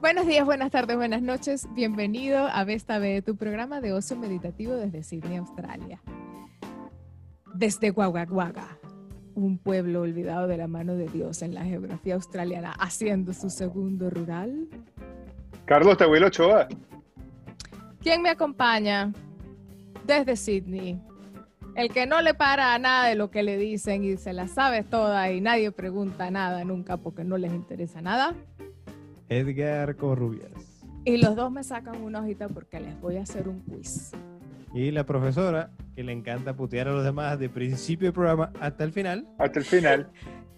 Buenos días, buenas tardes, buenas noches. Bienvenido a Vesta B, tu programa de ocio meditativo desde Sydney, Australia. Desde Guaguaguaga, un pueblo olvidado de la mano de Dios en la geografía australiana, haciendo su segundo rural. Carlos Tabuelo Ochoa. ¿Quién me acompaña? Desde Sydney. El que no le para a nada de lo que le dicen y se la sabe toda y nadie pregunta nada nunca porque no les interesa nada. Edgar Corrubias. Y los dos me sacan una hojita porque les voy a hacer un quiz. Y la profesora, que le encanta putear a los demás de principio del programa hasta el final. Hasta el final.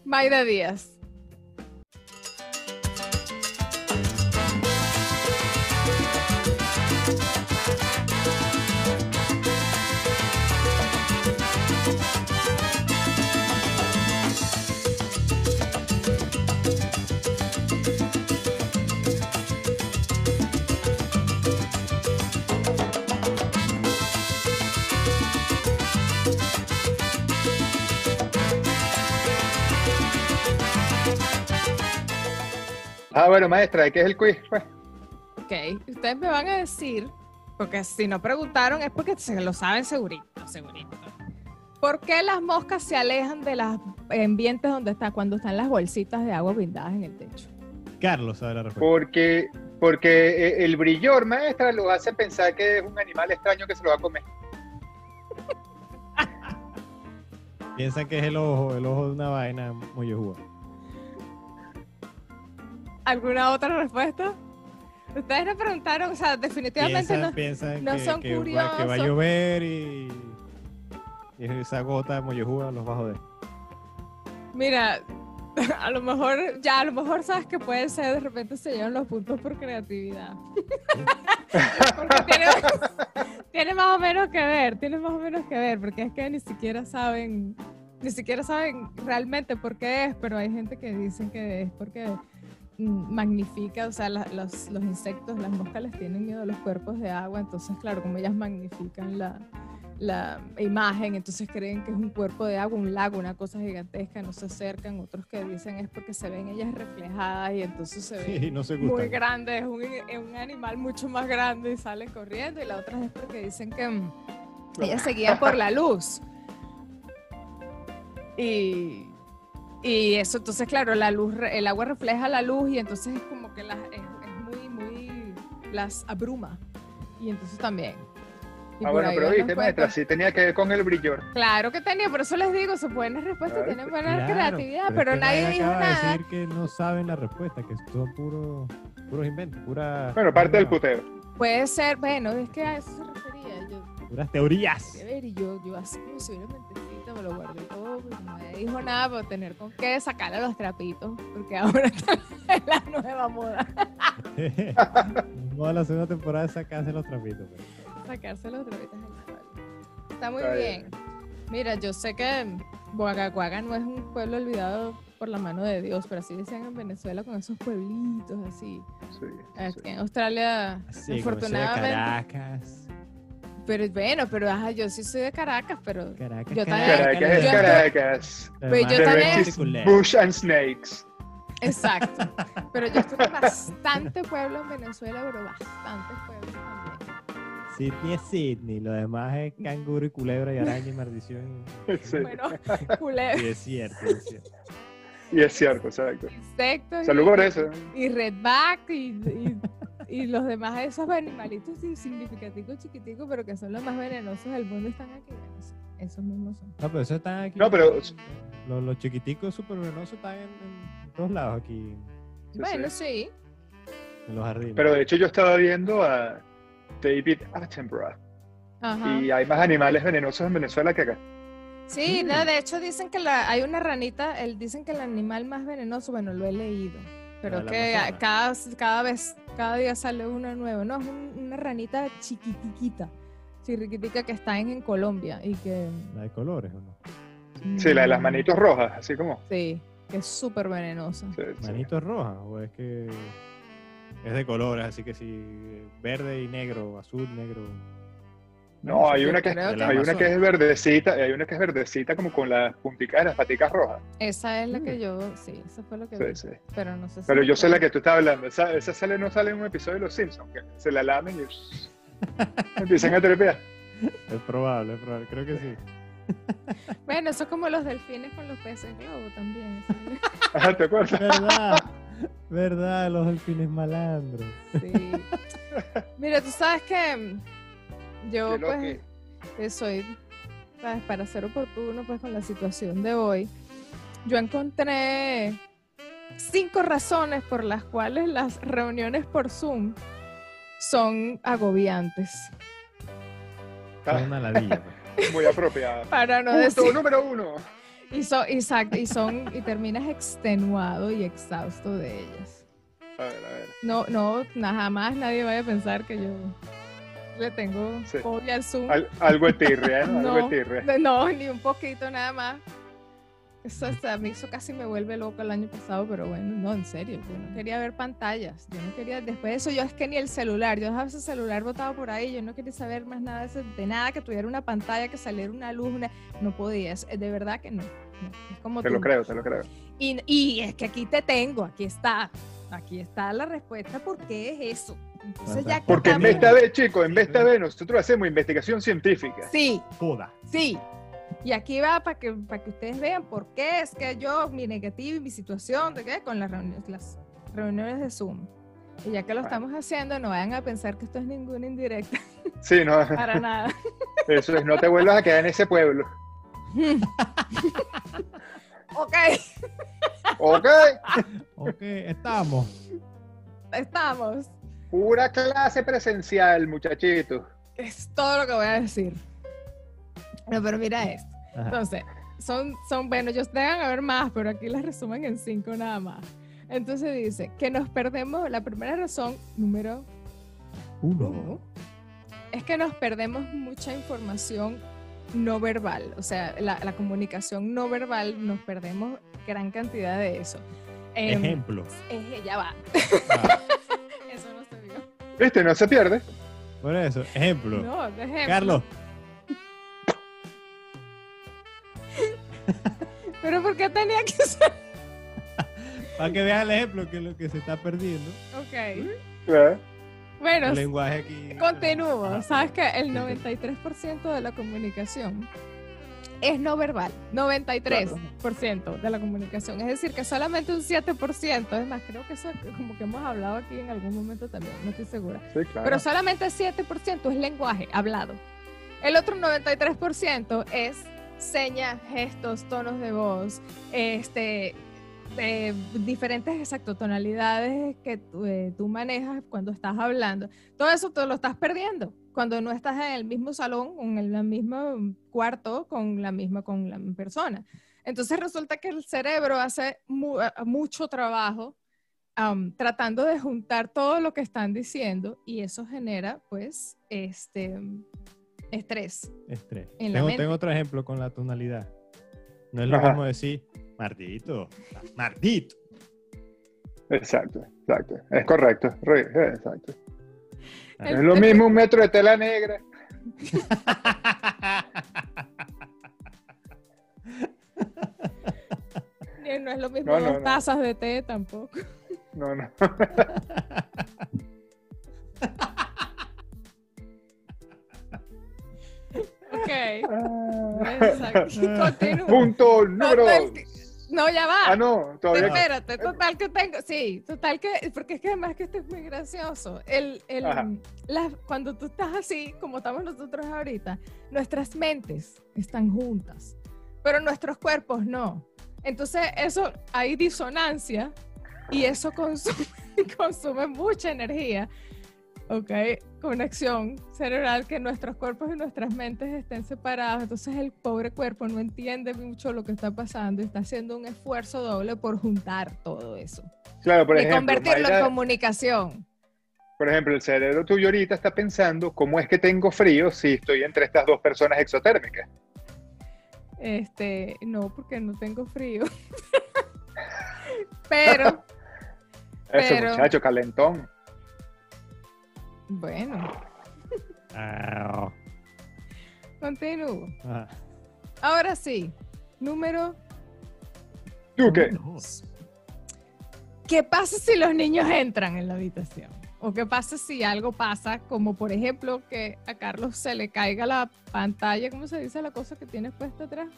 Mayra Díaz. Ah, bueno, maestra, ¿de qué es el quiz? Pues, Ok, ustedes me van a decir, porque si no preguntaron es porque se lo saben segurito, segurito. ¿Por qué las moscas se alejan de los ambientes donde está cuando están las bolsitas de agua brindadas en el techo? Carlos sabe la respuesta. porque, porque eh, el brillor, maestra, lo hace pensar que es un animal extraño que se lo va a comer. Piensan que es el ojo, el ojo de una vaina muy jugo. ¿Alguna otra respuesta? Ustedes no preguntaron, o sea, definitivamente Piensan, no. piensan no que, son que va, que va a curiosos. llover y, y esa gota los va a joder. Mira, a lo mejor, ya, a lo mejor sabes que puede ser, de repente se llevan los puntos por creatividad. porque tiene, tiene más o menos que ver, tiene más o menos que ver, porque es que ni siquiera saben, ni siquiera saben realmente por qué es, pero hay gente que dicen que es porque magnifica, o sea, la- los, los insectos, las moscas les tienen miedo a los cuerpos de agua, entonces, claro, como ellas magnifican la, la imagen, entonces creen que es un cuerpo de agua, un lago, una cosa gigantesca, no se acercan, otros que dicen es porque se ven ellas reflejadas y entonces se ven Y no se muy grande, es un, es un animal mucho más grande y salen corriendo y la otra es porque dicen que mm, ellas se guían por la luz. Y, y eso, entonces claro, la luz, re- el agua refleja la luz y entonces es como que las, es, es muy, muy, las abruma. Y entonces también. Y Ah, bueno, pero viste, maestra, sí tenía que ver con el brillor. Claro que tenía, por eso les digo, son buenas respuestas, Claro, tienen buena Claro, creatividad, pero que nadie dijo nada. decir que no saben la respuesta, que son puros, puros inventos, pura, Bueno, parte del pura- puteo. Puede ser, bueno, es que a eso se refería. Yo puras teorías. ver y yo, yo así como si hubiera mentecita, me lo guardé todo, porque no me dijo nada por tener con qué sacarle los trapitos, porque ahora está en la nueva moda, Toda la segunda temporada de sacarse los trapitos. pues. sacarse los trapitos. Está muy Está bien. bien. Mira, yo sé que Guagaguaga no es un pueblo olvidado por la mano de Dios, pero así decían en Venezuela con esos pueblitos así. Sí, Aquí sí. en Australia, Sí, afortunadamente. Caracas. Pero bueno, pero ajá, yo sí soy de Caracas, pero Caracas, Yo también- Caracas es Caracas. Pero yo también- Bush and Snakes. exacto. Pero yo estuve en bastante pueblo en Venezuela, pero bastante pueblo también. Sydney es Sydney, lo demás es canguro y culebra y araña y maldición. Sí. Bueno, culebra, Sí, es cierto, es cierto. Y es cierto, exacto. insectos Salud y, por eso. y redback y, y, y los demás esos animalitos insignificativos chiquiticos, pero que son los más venenosos del mundo están aquí. Esos mismos son. No, pero eso están aquí. No, pero- Los, los chiquiticos super venenosos están en, en todos lados aquí, bueno, sí. sí. en los jardines. Pero de hecho yo estaba viendo a David Attenborough Ajá. y hay más animales venenosos en Venezuela que acá. Sí, no, de hecho dicen que la, hay una ranita, el, dicen que el animal más venenoso, bueno, lo he leído, pero que Amazonas. cada, cada vez, cada día sale uno nuevo, no, es un- una ranita chiquitiquita, chiquititica que está en, en Colombia y que... La de colores, ¿o no? Sí, la de las manitos rojas, así como. Sí, que es súper venenosa. sí, sí. ¿Manitos rojas? ¿O es que es de colores? Así que si verde y negro, azul, negro. No, hay una que, hay una que es verdecita, hay una que es verdecita como con las punticas de las paticas rojas. Esa es la que yo, sí, eso fue lo que vi. Sí, sí. Pero no sé si. Pero yo sé la que tú estás hablando. Esa, esa sale, no sale en un episodio de Los Simpsons, que se la lamen y empiezan a trepear. Es probable, es probable. Creo que sí. Bueno, eso es como los delfines con los peces globo también. ¿te acuerdas? ¿Verdad? ¿Verdad? Los delfines malandros. Sí. Mira, tú sabes que mm, yo pues que soy, para ser oportuno pues con la situación de hoy, yo encontré cinco razones por las cuales las reuniones por Zoom son agobiantes. Es una ladilla. pues. Muy apropiada. Para no Punto decir. número uno. Y son, exacto, y son, y terminas extenuado y exhausto de ellas. A ver, a ver. No, no, jamás nadie vaya a pensar que yo le tengo Sí. fobia al Zoom. Al- algo de tirria, ¿no? Algo No, ni un poquito nada más. Eso, hasta a mí eso casi me vuelve loco el año pasado, pero bueno, no, en serio, yo no quería ver pantallas, yo no quería, después de eso yo es que ni el celular, yo dejaba ese celular botado por ahí, yo no quería saber más nada de, de nada, que tuviera una pantalla, que saliera una luz, una- no podía, es- de verdad que no, no, es como Te tú. lo creo, te lo creo. Y, y es que aquí te tengo, aquí está, aquí está la respuesta, ¿por qué es eso? Entonces ya que Porque en vez, chicos, en esta vez nosotros hacemos investigación científica. Sí, Joda. Sí. Y aquí va para que, para que ustedes vean por qué es que yo, mi negativo y mi situación, ¿de qué? Con las reuniones, las reuniones de Zoom. Y ya que lo estamos haciendo, no vayan a pensar que esto es ninguna indirecta, Sí, no, para nada. eso es, no te vuelvas a quedar en ese pueblo. ok, Ok, Ok, estamos. estamos. pura clase presencial, muchachitos. Es todo lo que voy a decir. No, pero mira esto. Ajá. Entonces, son, son, bueno, ellos deben haber más, pero aquí las resumen en cinco nada más. Entonces dice que nos perdemos, la primera razón, número Uno. es que nos perdemos mucha información no verbal, o sea, la, la comunicación no verbal, nos perdemos gran cantidad de eso. Em, Ejemplo. eh, ya va, Ah, eso no se vio. ¿Viste? No se pierde. por eso, ejemplo. No, de ejemplo. Carlos, Pero ¿por qué tenía que ser? para que vean el ejemplo que es lo que se está perdiendo. Ok. ¿Eh? Bueno, El lenguaje aquí. continúo. Sabes que el Sí, sí. 93% de la comunicación es no verbal. 93% de la comunicación. Es decir, que solamente un 7%, es más, creo que eso como que hemos hablado aquí en algún momento también, no estoy segura. Sí, claro. Pero solamente 7% es lenguaje hablado. El otro 93% es señas, gestos, tonos de voz, este, eh, diferentes exacto tonalidades que tú, eh, tú manejas cuando estás hablando. Todo eso te lo estás perdiendo cuando no estás en el mismo salón, en el mismo cuarto con la misma con la misma persona. Entonces resulta que el cerebro hace mu- eh, mucho trabajo am, tratando de juntar todo lo que están diciendo y eso genera pues este estrés. Estrés. En la Tengo, mente. tengo otro ejemplo con la tonalidad. No es lo Ajá. mismo decir Martito. Martito. Exacto, exacto. Es correcto. re- exacto. Es lo mismo un metro de tela negra. Y No es lo mismo No, no, dos no. tazas de té tampoco. No, no. Ok. Ah. Punto número dos. No, ya va. Ah, no, todavía no. Espérate, total que tengo, sí, total que, porque es que además que esto es muy gracioso. El, el, la- cuando tú estás así, como estamos nosotros ahorita, nuestras mentes están juntas, pero nuestros cuerpos no. Entonces, eso, hay disonancia y eso consume, consume mucha energía. ¿Ok? Conexión cerebral, que nuestros cuerpos y nuestras mentes estén separados. Entonces el pobre cuerpo no entiende mucho lo que está pasando y está haciendo un esfuerzo doble por juntar todo eso Claro, por y ejemplo, convertirlo en comunicación. por ejemplo, el cerebro tuyo ahorita está pensando cómo es que tengo frío si estoy entre estas dos personas exotérmicas. Este, no, porque no tengo frío. Pero, Ese Pero- muchacho calentón. Bueno, Ah, Continúo. Ajá. Ahora sí, número ¿Tú qué? Dos. ¿Qué pasa si los niños entran en la habitación? ¿O qué pasa si algo pasa, como por ejemplo que a Carlos se le caiga la pantalla, ¿cómo se dice la cosa que tienes puesta atrás?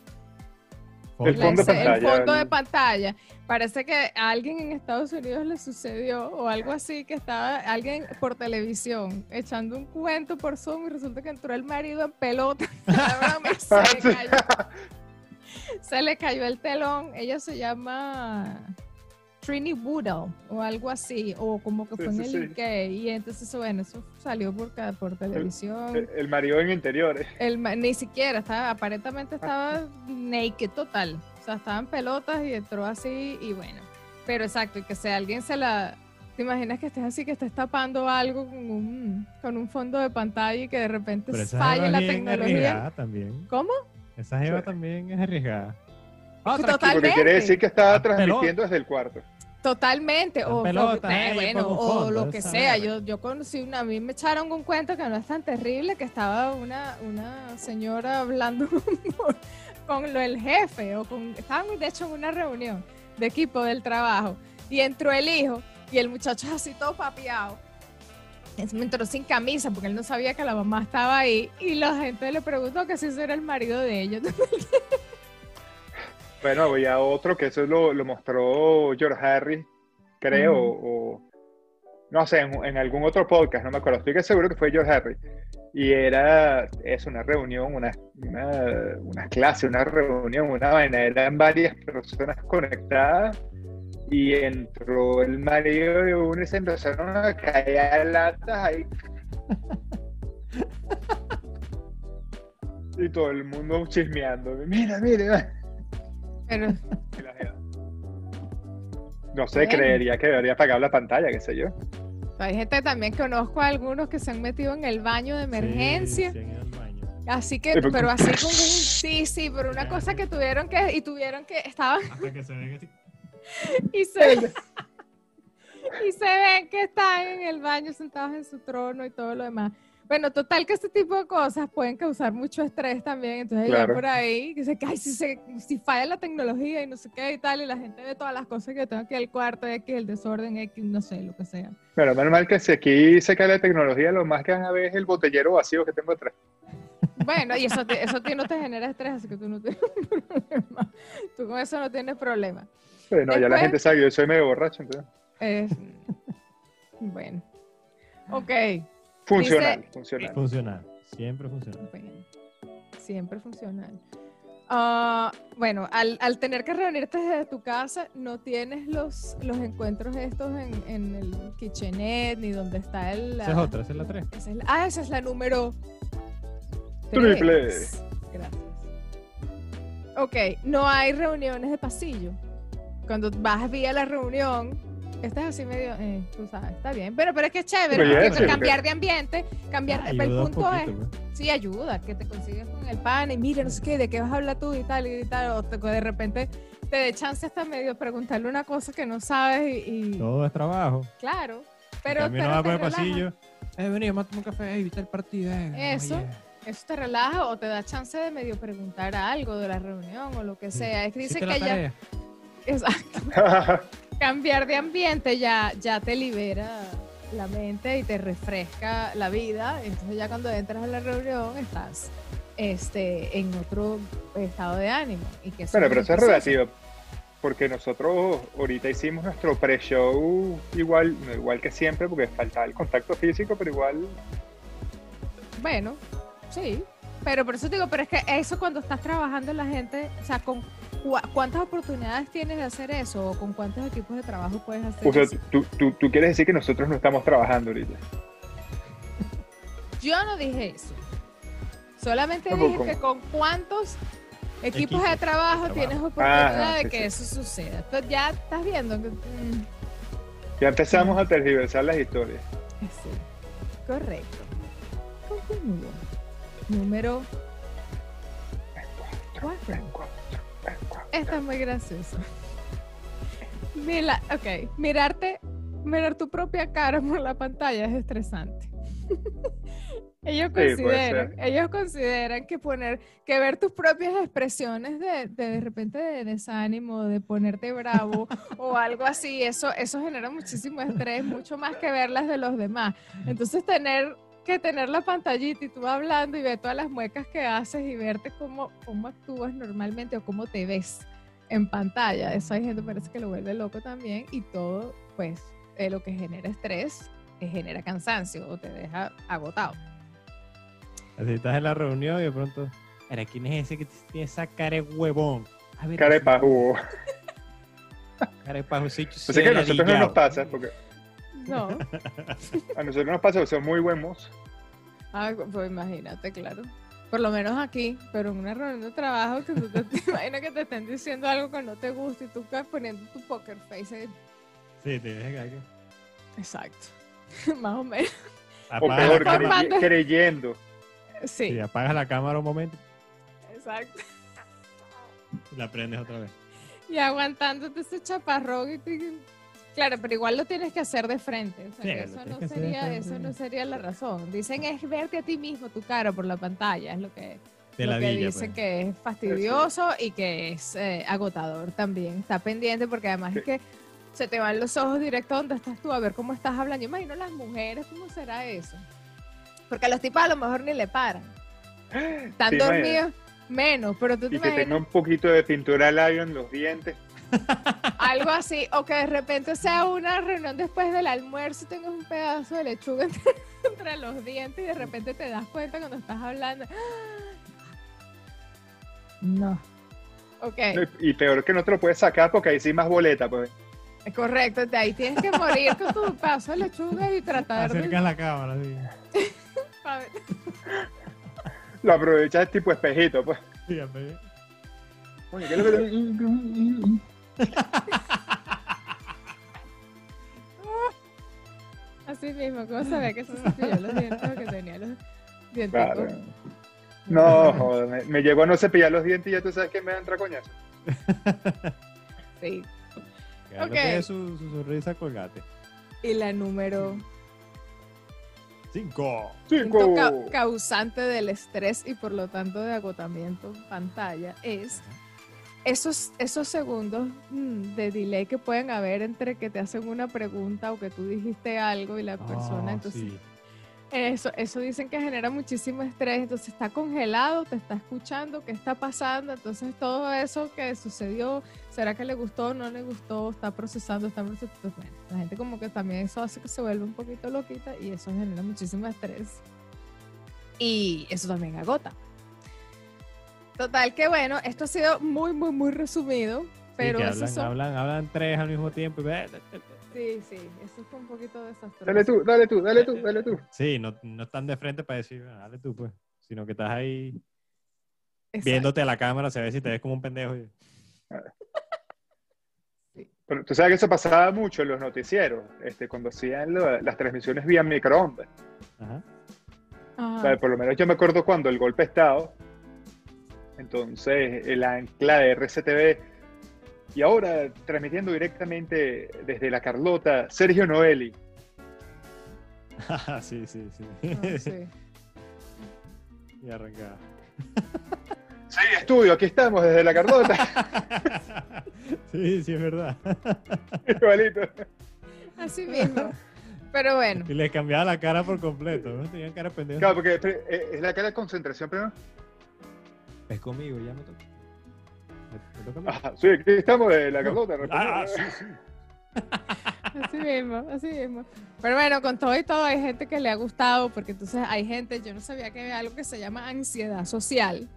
El fondo de el pantalla, fondo de el- pantalla. Parece que a alguien en Estados Unidos le sucedió o algo así, que estaba alguien por televisión echando un cuento por Zoom y resulta que entró el marido en pelota. Se, le cayó, se le cayó el telón. Ella se llama Trini Woodall o algo así, o como que Sí, fue en el sí. UK. Y entonces, bueno, eso salió por, por televisión. El, el marido en interiores. El ni siquiera, estaba, aparentemente estaba naked total. O sea, estaba en pelotas y entró así y bueno. Pero exacto, y que si alguien se la... ¿Te imaginas que estés así, que estés tapando algo con un, con un fondo de pantalla y que de repente falle la tecnología? arriesgada también. ¿Cómo? Esa jeva Sí. también es arriesgada. Total. Porque quiere decir que estaba Ah, transmitiendo desde el cuarto. Totalmente, o, pelotas, o- eh, eh, bueno, o lo que sea. Yo, yo conocí una, a mí me echaron un cuento que no es tan terrible, que estaba una, una señora hablando con, lo del jefe, o con, estaban de hecho en una reunión de equipo del trabajo, y entró el hijo, y el muchacho así todo papeado. Es- Me entró sin camisa porque él no sabía que la mamá estaba ahí y la gente le preguntó que si ese era el marido de ellos. Bueno, había otro que eso lo, lo mostró George Harris, creo, o no sé, en, en algún otro podcast, no me acuerdo. Estoy que seguro que fue George Harris. Y era, es una reunión, una, una, una clase, una reunión, una vaina. Eran varias personas conectadas y entró el marido de uno y se empezaron a caer latas ahí. Y todo el mundo chismeando. Mira, mira. Pero. No sé, creería que debería apagar la pantalla, qué sé yo. hay gente también, conozco a algunos que se han metido en el baño de emergencia. Sí, sí, en el baño. Así que, pero- pero así con un, sí, sí, pero una cosa que tuvieron que, y tuvieron que, estaban, Hasta que se ven así. y se, y se ven que están en el baño sentados en su trono y todo lo demás. Bueno, total que este tipo de cosas pueden causar mucho estrés también, entonces ya Claro. por ahí, que se cae, si, se, si falla la tecnología y no sé qué y tal, y la gente ve todas las cosas que tengo aquí al cuarto, X, el desorden, X, no sé, lo que sea. Pero menos mal que si aquí se cae la tecnología, lo más que van a ver es el botellero vacío que tengo atrás. Bueno, y eso, te- eso ti no te genera estrés, así que tú no tienes problema. Tú con eso no tienes problema. Bueno, ya la Después- gente sabe yo soy medio borracho, entonces. Eh, bueno. Ok. Funcional, Dice- funcional. Funcional. Siempre funcional. Bueno, siempre funcional. Ah, bueno, al, al tener que reunirte desde tu casa, no tienes los, los encuentros estos en, en el kitchenette, ni donde está el... Esa es otra, esa es la 3. esa es la- ah, esa es la número... Triple. Gracias. Ok, no hay reuniones de pasillo. Cuando vas vía la reunión, estás así medio, eh, tú sabes, está bien. Pero, pero es que es chévere, porque es cambiar de ambiente, cambiar... Ayuda el un punto poquito, es... pues. Sí, ayuda, que te consigues con el pan y mira, no sé qué, de qué vas a hablar tú y tal y tal, o te- de repente te dé chance hasta medio preguntarle una cosa que no sabes y, y- Todo es trabajo. claro, Pero, pero, También pero no va te por el pasillo. Eh, vení, tomar un café y viste el partido. eh. Eso. Eso te relaja o te da chance de medio preguntar algo de la reunión o lo que sea. Es que dice ¿Hiciste la que ya exacto, cambiar de ambiente ya, ya te libera la mente y te refresca la vida. Entonces ya cuando entras a la reunión estás este, en otro estado de ánimo. Y que Bueno, pero eso es relativo. Porque nosotros ahorita hicimos nuestro pre-show igual, no igual que siempre, porque faltaba el contacto físico, pero igual Bueno, sí. Pero por eso digo, pero es que eso cuando estás trabajando la gente, o sea, con ¿cuántas oportunidades tienes de hacer eso? ¿O con cuántos equipos de trabajo puedes hacer O sea, eso? tú, tú, tú quieres decir que nosotros no estamos trabajando ahorita. Yo no dije eso. Solamente ¿Cómo, dije cómo? que con cuántos equipos, Equipos de trabajo de tienes trabajo. oportunidad Ajá, de sí, que sí. eso suceda. Entonces ya estás viendo que... mm, Ya empezamos a tergiversar las historias. sí, correcto. Continúo. Número 4. Esta es muy graciosa. Mira, ok, mirarte, mirar tu propia cara por la pantalla es estresante. ellos Sí, consideran, ellos consideran que poner, que ver tus propias expresiones de de, de repente de desánimo, de ponerte bravo o algo así, eso, eso genera muchísimo estrés, mucho más que ver las de los demás. Entonces tener que tener la pantallita y tú hablando y ver todas las muecas que haces y verte cómo, cómo actúas normalmente o cómo te ves en pantalla. Eso hay gente que parece que lo vuelve loco también y todo, pues, eh, lo que genera estrés eh, genera cansancio o te deja agotado. Así estás en la reunión y de pronto, Mira, ¿quién es ese que tiene esa cara de huevón? Cara de pajugo. Cara de pajucito. Así que a nosotros no nos pasa, porque No, a nosotros nos pasa, son muy buen mozo. ah, pues imagínate, claro. Por lo menos aquí, pero en una reunión de trabajo que tú te, te imaginas que te estén diciendo algo que no te gusta y tú estás poniendo tu poker face. ahí. Sí, tienes que- que. Exacto. Más o menos. O peor, creyendo. Sí, Sí, apagas la cámara un momento exacto. y la prendes otra vez. Y aguantándote ese chaparrón. y te- Claro, pero igual lo tienes que hacer de frente. O sea, Sí, eso, no sería, frente. eso no sería la razón. Dicen es verte a ti mismo, tu cara por la pantalla. Es lo que, De lo que ladilla, dicen pues. que es fastidioso y que es eh, agotador también. Está pendiente porque además es que se te van los ojos directo donde estás tú a ver cómo estás hablando. Yo imagino las mujeres, ¿cómo será eso? Porque a los tipos a lo mejor ni le paran. Están Sí, dormidos menos, pero tú te Y que tenga un poquito de pintura labio en los dientes. Algo así, o que de repente sea una reunión después del almuerzo y tengas un pedazo de lechuga entre, entre los dientes y de repente te das cuenta cuando estás hablando. No. Ok, Y peor que no te lo puedes sacar porque ahí sí más boleta, pues. es correcto. De ahí tienes que morir con tu pedazo de lechuga y tratar de... Acercas la cámara, sí. Lo aprovechas tipo espejito, pues. Sí. Coño, ¿qué es lo que Así mismo, ¿cómo sabía que se cepilló los dientes o que tenía los dientes? Claro. No, joder, me, me llegó a no cepillar los dientes y ya tú sabes que me dan coñazo. Sí. Carlos Ok. tiene su, su sonrisa colgate. Y la número Cinco. Cinco. Punto ca- causante del estrés y por lo tanto de agotamiento en pantalla es esos, esos segundos mm, de delay que pueden haber entre que te hacen una pregunta o que tú dijiste algo y la persona, Ah, entonces sí. eso, eso dicen que genera muchísimo estrés, entonces está congelado, te está escuchando, qué está pasando, entonces todo eso que sucedió, ¿será que le gustó o no le gustó? Está procesando, está procesando. Pues, bueno, la gente como que también eso hace que se vuelva un poquito loquita y eso genera muchísimo estrés. Y eso también agota. Total, que bueno, esto ha sido muy, muy, muy resumido, Sí, pero esos hablan, son... hablan, hablan tres al mismo tiempo. y Sí, sí, eso fue un poquito desastroso. Dale tú, dale tú, dale tú, dale tú. Sí, no, no están de frente para decir, "Ah, dale tú, pues. Sino que estás ahí Exacto. viéndote a la cámara, se ve si te ves como un pendejo. y- Pero tú sabes que eso pasaba mucho en los noticieros, este, cuando hacían lo- las transmisiones vía microondas. Ajá. Ajá. O sea, por lo menos yo me acuerdo cuando el golpe de Estado, entonces el ancla de RCTV, y ahora transmitiendo directamente desde la Carlota, Sergio Noeli. sí, sí, sí. Ah, sí. y arrancaba. Sí, estudio, aquí estamos desde la Carlota. sí, sí, es verdad. Igualito. Así mismo. Pero bueno, Y les cambiaba la cara por completo, ¿no? Tenían cara pendejo. Claro, porque eh, es la cara de concentración primero. Es conmigo, ya me toca. Me, me toca a mí. Ajá, sí, aquí estamos desde la Carlota. Ah, sí, sí. así mismo, así mismo. Pero bueno, con todo y todo hay gente que le ha gustado, porque entonces hay gente, yo no sabía que había algo que se llama ansiedad social.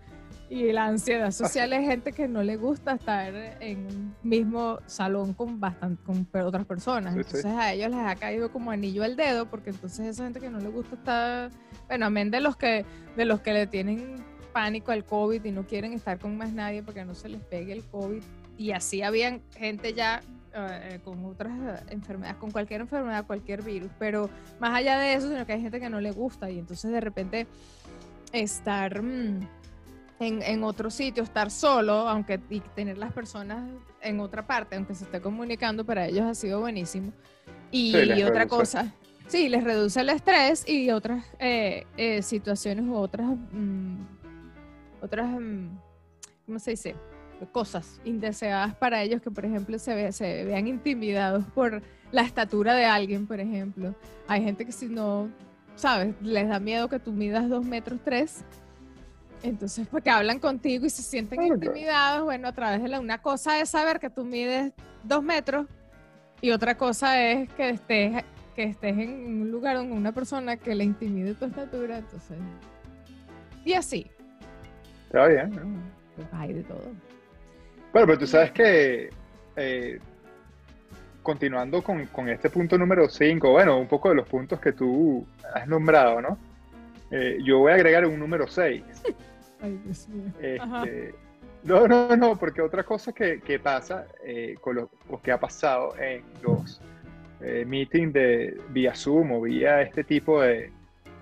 Y la ansiedad social es gente que no le gusta estar en un mismo salón con bastante, con otras personas. Sí, sí. Entonces a ellos les ha caído como anillo al dedo, porque entonces esa gente que no le gusta estar, bueno, amén de los que, de los que le tienen pánico al COVID y no quieren estar con más nadie porque no se les pegue el COVID. Y así habían gente ya eh, con otras eh, enfermedades, con cualquier enfermedad, cualquier virus. Pero más allá de eso, sino que hay gente que no le gusta y entonces de repente estar mm, en, en otro sitio, estar solo, aunque y tener las personas en otra parte, aunque se esté comunicando, para ellos ha sido buenísimo. Y Sí, otra reduce. cosa, Sí, les reduce el estrés y otras eh, eh, situaciones u otras, mm, otras, mm, ¿cómo se dice? Cosas indeseadas para ellos que, por ejemplo, se, ve- se vean intimidados por la estatura de alguien, por ejemplo. Hay gente que si no, ¿sabes? Les da miedo que tú midas dos metros tres. Entonces, porque hablan contigo y se sienten intimidados, bueno, a través de la... Una cosa es saber que tú mides dos metros y otra cosa es que estés, que estés en un lugar con una persona que le intimide tu estatura, entonces... Y así, Está bien. ¿no? hay de todo. Bueno, pero tú sabes que, eh, continuando con, con este punto número 5, bueno, un poco de los puntos que tú has nombrado, ¿no? Eh, yo voy a agregar un número 6. Ay, Dios mío. Este, no, no, no, porque otra cosa que, que pasa eh, con lo, o que ha pasado en los meetings de vía Zoom o vía este tipo de,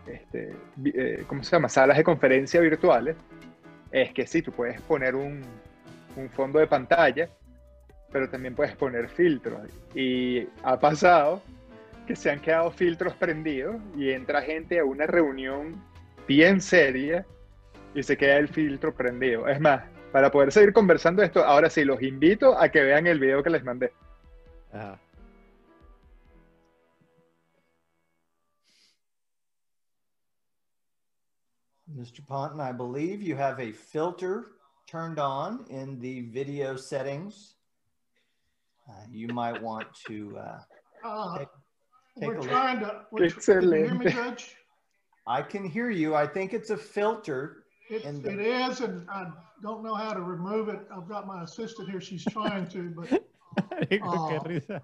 este, ¿cómo se llama? Salas de conferencia virtuales, es que sí, tú puedes poner un, fondo de pantalla, pero también puedes poner filtros. Y ha pasado que se han quedado filtros prendidos y entra gente a una reunión bien seria y se queda el filtro prendido. Es más, para poder seguir conversando esto, ahora sí, los invito a que vean el video que les mandé. Ajá. Mr. Ponton, I believe you have a filter turned on in the video settings. Uh, you might want to, uh, Uh, take We're a look. trying to, we're tr- can you hear me, Judge? I can hear you. I think it's a filter. It, the- it is, and I don't know how to remove it. I've got my assistant here, she's trying to, but Marico, qué risa.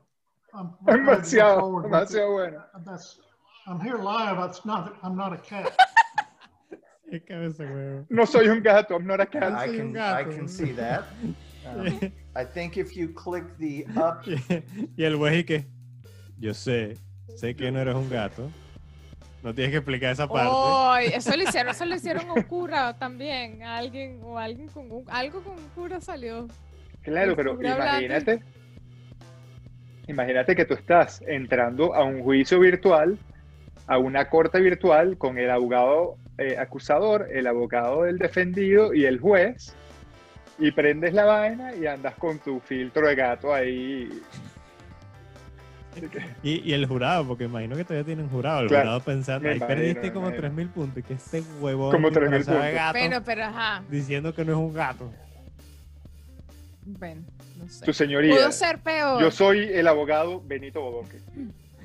I'm. prepared to go Demasiado, demasiado bueno. That's, I'm here live, it's not, I'm not a cat. Es cabeza huevo. No soy un gato, I'm not a cat. I can, I can see that. Um, I think if you click the up, y el güey que yo sé, sé que no eres un gato. No tienes que explicar esa parte. Ay, eso lo hicieron, eso lo hicieron a un cura también. Alguien, o alguien con un, algo con un cura salió. Claro, pero imagínate, imagínate que tú estás entrando a un juicio virtual, a una corte virtual con el abogado eh, acusador, el abogado del defendido y el juez, y prendes la vaina y andas con tu filtro de gato ahí. Y, y el jurado, porque imagino que todavía tienen jurado. El Claro. jurado pensando, ahí imagino, perdiste como imagino. 3.000 puntos. Y que este huevón Como 3.000 disfrazado de puntos. gato, Bueno, pero ajá. diciendo que no es un gato. Bueno, no sé. Tu señoría, Pudo ser peor. yo soy el abogado Benito Bodoque.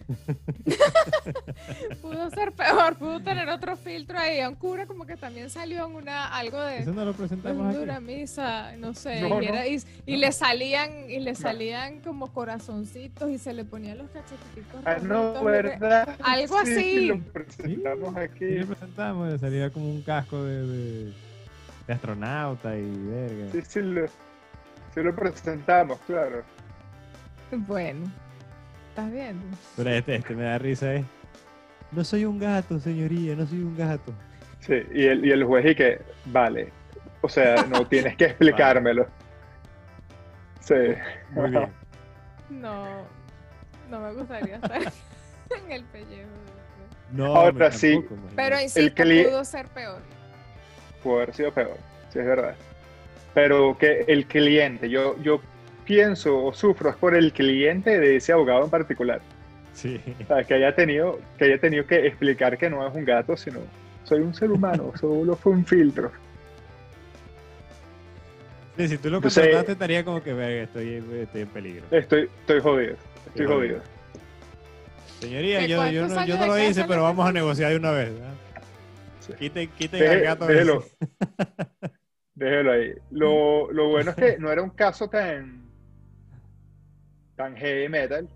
Pudo ser peor. Pudo tener otro filtro ahí. A un cura como que también salió en una algo de. Eso no lo presentamos una aquí. misa, no sé, No, y, no. era- y- y le salían y le salían como corazoncitos y se le ponían los cachetitos Ah, no, ¿verdad? Algo Sí, así. lo presentamos Sí, aquí. lo presentamos. Salía como un casco de, de, de astronauta y verga. Sí, sí lo, sí lo presentamos, claro. Bueno, ¿estás viendo? Pero este, este me da risa, es. No soy un gato, señoría, no soy un gato. Sí, y el, y el juez y que, vale, o sea, no tienes que explicármelo. Sí. Muy bien. No, no me gustaría estar en el pellejo. No, Ahora sí. tampoco. Pero insisto, cli- pudo ser peor. Pudo haber sido peor, sí, es verdad. Pero que el cliente, yo, yo pienso o sufro es por el cliente de ese abogado en particular. Sí. O sea, que haya tenido, que haya tenido que explicar que no es un gato, sino soy un ser humano, solo fue un filtro. Sí, si tú lo Entonces- contrataste estaría como que, verga, estoy, estoy en peligro. Estoy, estoy jodido, estoy Jodido. jodido. Señoría, ¿De yo, yo, no, yo no lo hice, pero vamos a negociar de una vez. ¿verdad? Sí. Quiten, quiten Deje- al gato. déjelo. Déjelo ahí. Lo, lo bueno es que no era un caso tan, tan heavy metal.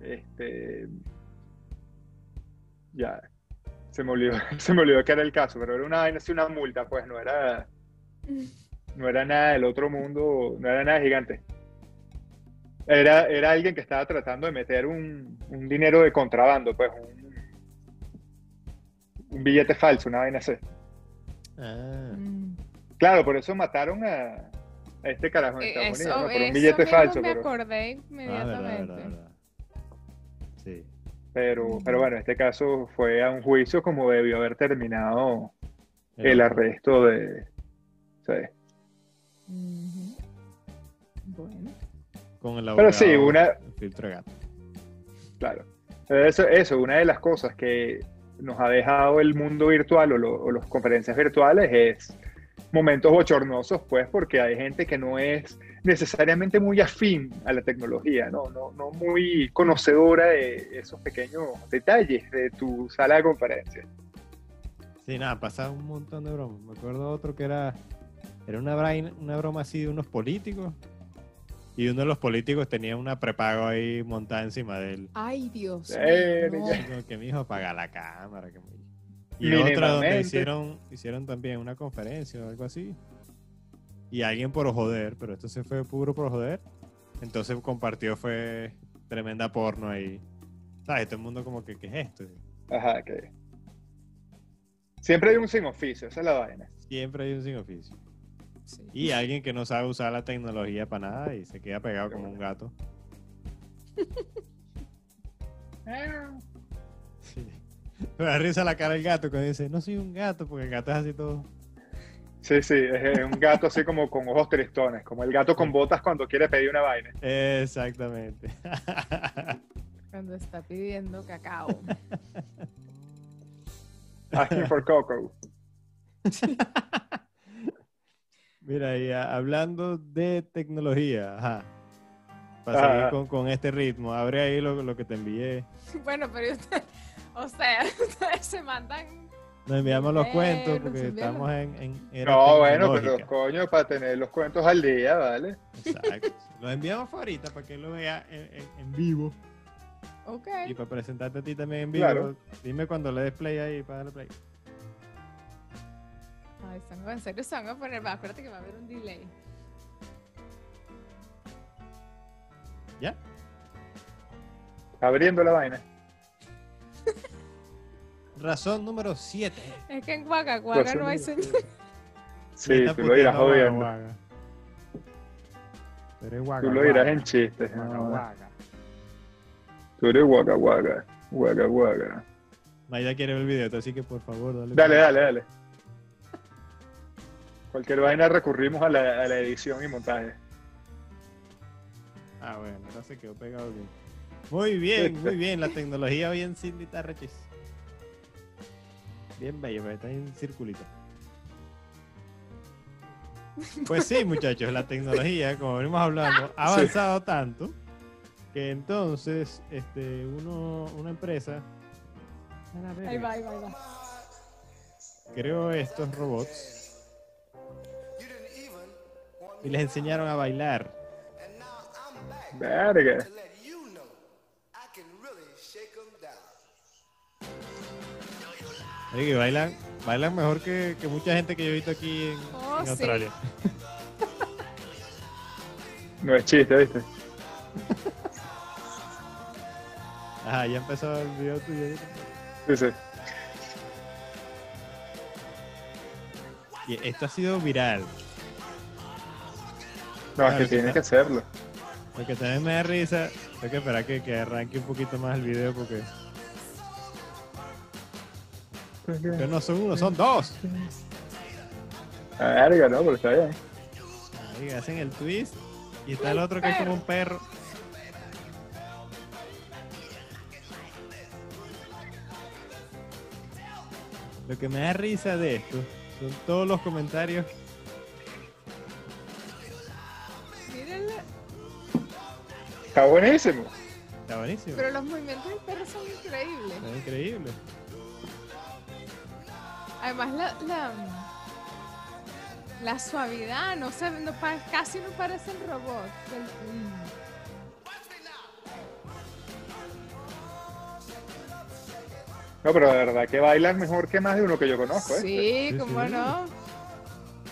Este. Ya. Se me olvidó, se me olvidó que era el caso, pero era una vaina una multa, pues no era. No era nada del otro mundo, no era nada gigante. Era, era alguien que estaba tratando de meter un, un dinero de contrabando, pues un, un billete falso, una vaina así. Ah, Mm. Claro, por eso mataron a, a este carajo en Eh, Estados Eso, Unidos, ¿no? Por un billete falso. me pero- acordé ah, verdad, inmediatamente. verdad, verdad. Sí. Pero, pero bueno, en este caso fue a un juicio como debió haber terminado el arresto de... sí. Bueno. Con el Pero sí, abogado, una- gato. Claro. Eso, eso, una de las cosas que nos ha dejado el mundo virtual o, lo- o las conferencias virtuales es momentos bochornosos, pues, porque hay gente que no es necesariamente muy afín a la tecnología, ¿no? No, no muy conocedora de esos pequeños detalles de tu sala de conferencia. Sí, nada, pasaba un montón de bromas. Me acuerdo otro que era, era una, brain- una broma así de unos políticos. Y uno de los políticos tenía una prepago ahí montada encima de él. Ay, Dios. Y como que mi hijo apaga la cámara. que me- Y otra donde hicieron, hicieron también una conferencia o algo así. Y alguien por joder, pero esto se fue puro por joder. Entonces compartió, fue tremenda porno ahí. ¿Sabes? Todo el mundo como que, ¿qué es esto? Ajá, que... Siempre hay un sin oficio, esa es la vaina. Siempre hay un sin oficio. Sí. Y alguien que no sabe usar la tecnología para nada y se queda pegado como un gato. Me da risa la cara del gato cuando dice, no soy un gato, porque el gato es así todo. Sí, sí, es un gato así como con ojos tristones, como el gato con botas cuando quiere pedir una vaina. Exactamente. Cuando está pidiendo cacao. Asking for cocoa. Mira, y a- hablando de tecnología, ajá. Para seguir con, con este ritmo, abre ahí lo, lo que te envié. bueno, pero usted, o sea, ustedes se mandan. Nos enviamos los cuentos porque estamos en, en era No, bueno, pero coño, para tener los cuentos al día, ¿vale? Exacto. Los enviamos ahorita para que lo vea en, en- en vivo Ok. y para presentarte a ti también en vivo. Claro. Dime cuando le des play ahí para darle play. Ay, Sango, en serio se van a poner. Va, acuérdate que va a haber un delay. ¿Ya? Abriendo la vaina. Razón número 7. Es que en Guaca, Guaca Pues, no hay señal. Sí, tú lo dirás jodiendo. Tú eres guaga, Tú lo dirás en chistes. Guaga, ¿no? guaga. Tú eres guaga, guaga. Guaga, guaga. Maida quiere ver el video, así que por favor, dale. Dale, dale, dale. Cualquier vaina recurrimos a la, a la edición y montaje. Ah, bueno, ahora se quedó pegado bien. Muy bien, muy bien. La tecnología bien sin guitarra, chis. Bien bello, pero está en circulito. Pues sí, muchachos, la tecnología, como venimos hablando, ha Sí. avanzado tanto que entonces este, uno, una empresa va, ahí va, ahí va. creó estos robots y les enseñaron a bailar. Verga. Oye, que bailan, bailan mejor que, que mucha gente que yo he visto aquí en, Oh, en sí. Australia. No es chiste, ¿viste? Ajá, ya empezó el video tuyo. Sí, sí. Y esto ha sido viral. No, es que tienes está. que hacerlo. Lo que también me da risa, tengo que esperar que, que arranque un poquito más el video porque que no son uno, son dos. Verga, no, pero está bien. Ahí hacen el twist y está el otro que es como un perro. Lo que me da risa de esto son todos los comentarios. Mírenle. Está buenísimo. Está buenísimo. Pero los movimientos del perro son increíbles. Está increíble. Además, la, la, la suavidad, no sé, no casi no parecen robots. El- mm. No, pero de verdad que bailan mejor que más de uno que yo conozco, ¿eh? Sí, Sí, cómo sí. no.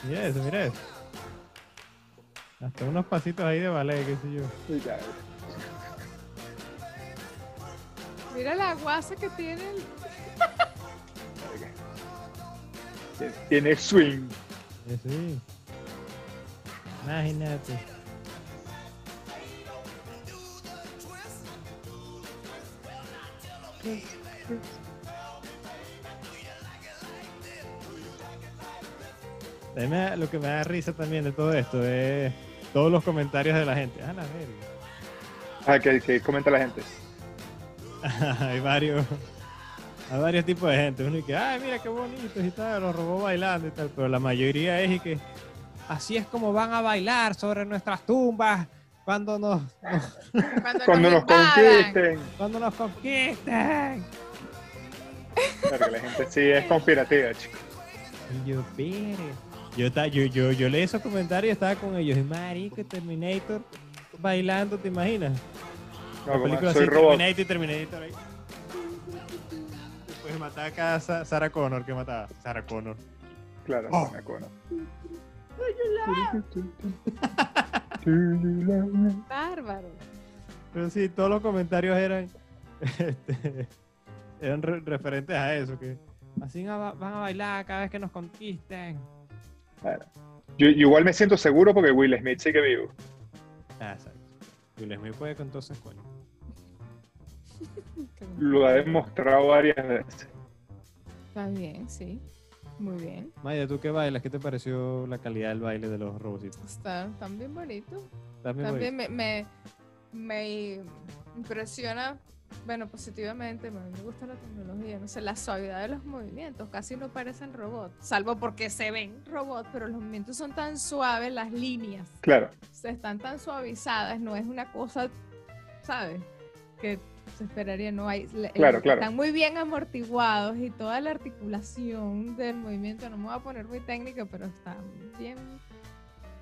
Mira eso, mira eso. Hasta unos pasitos ahí de ballet, qué sé yo. Ya. Mira la guasa que tienen. Tiene swing. Sí. Imagínate. Me lo que me da risa también de todo esto es todos los comentarios de la gente. Ah, la verga. Ah, que, que comenta la gente. hay varios hay varios tipos de gente uno y que ay mira qué bonitos y tal los robots bailando y tal pero la mayoría es y que así es como van a bailar sobre nuestras tumbas cuando nos, nos- Cuando, Cuando nos conquisten. cuando nos conquisten Claro que la gente sí es conspirativa, chicos. y yo "Verga". yo, ta- yo, yo, yo leí esos comentarios y estaba con ellos y marico Terminator bailando te imaginas No, la película soy así, robot. Terminator y Terminator ahí pues mataba acá a Sa- Sarah Connor que mataba Sarah Connor Claro, Oh. me acuerdo. Bárbaro. Pero sí, todos los comentarios eran, este, eran re- referentes a eso, que así va- van a bailar cada vez que nos conquisten. Claro. Yo, yo igual me siento seguro porque Will Smith sigue vivo. Ah, exacto. Will Smith puede con todos esos coños. Lo ha demostrado varias veces. Está bien, sí. Muy bien. Maya, ¿tú qué bailas? ¿Qué te pareció la calidad del baile de los robocitos? Está también bonito. También También me, me, me impresiona, bueno, positivamente, me, me gusta la tecnología, no sé, la suavidad de los movimientos, casi no parecen robots, salvo porque se ven robots, pero los movimientos son tan suaves, las líneas Claro, se están tan suavizadas, no es una cosa, ¿sabes? Que se esperaría, no hay, Claro, eh, claro. están muy bien amortiguados y toda la articulación del movimiento, no me voy a poner muy técnica, pero está bien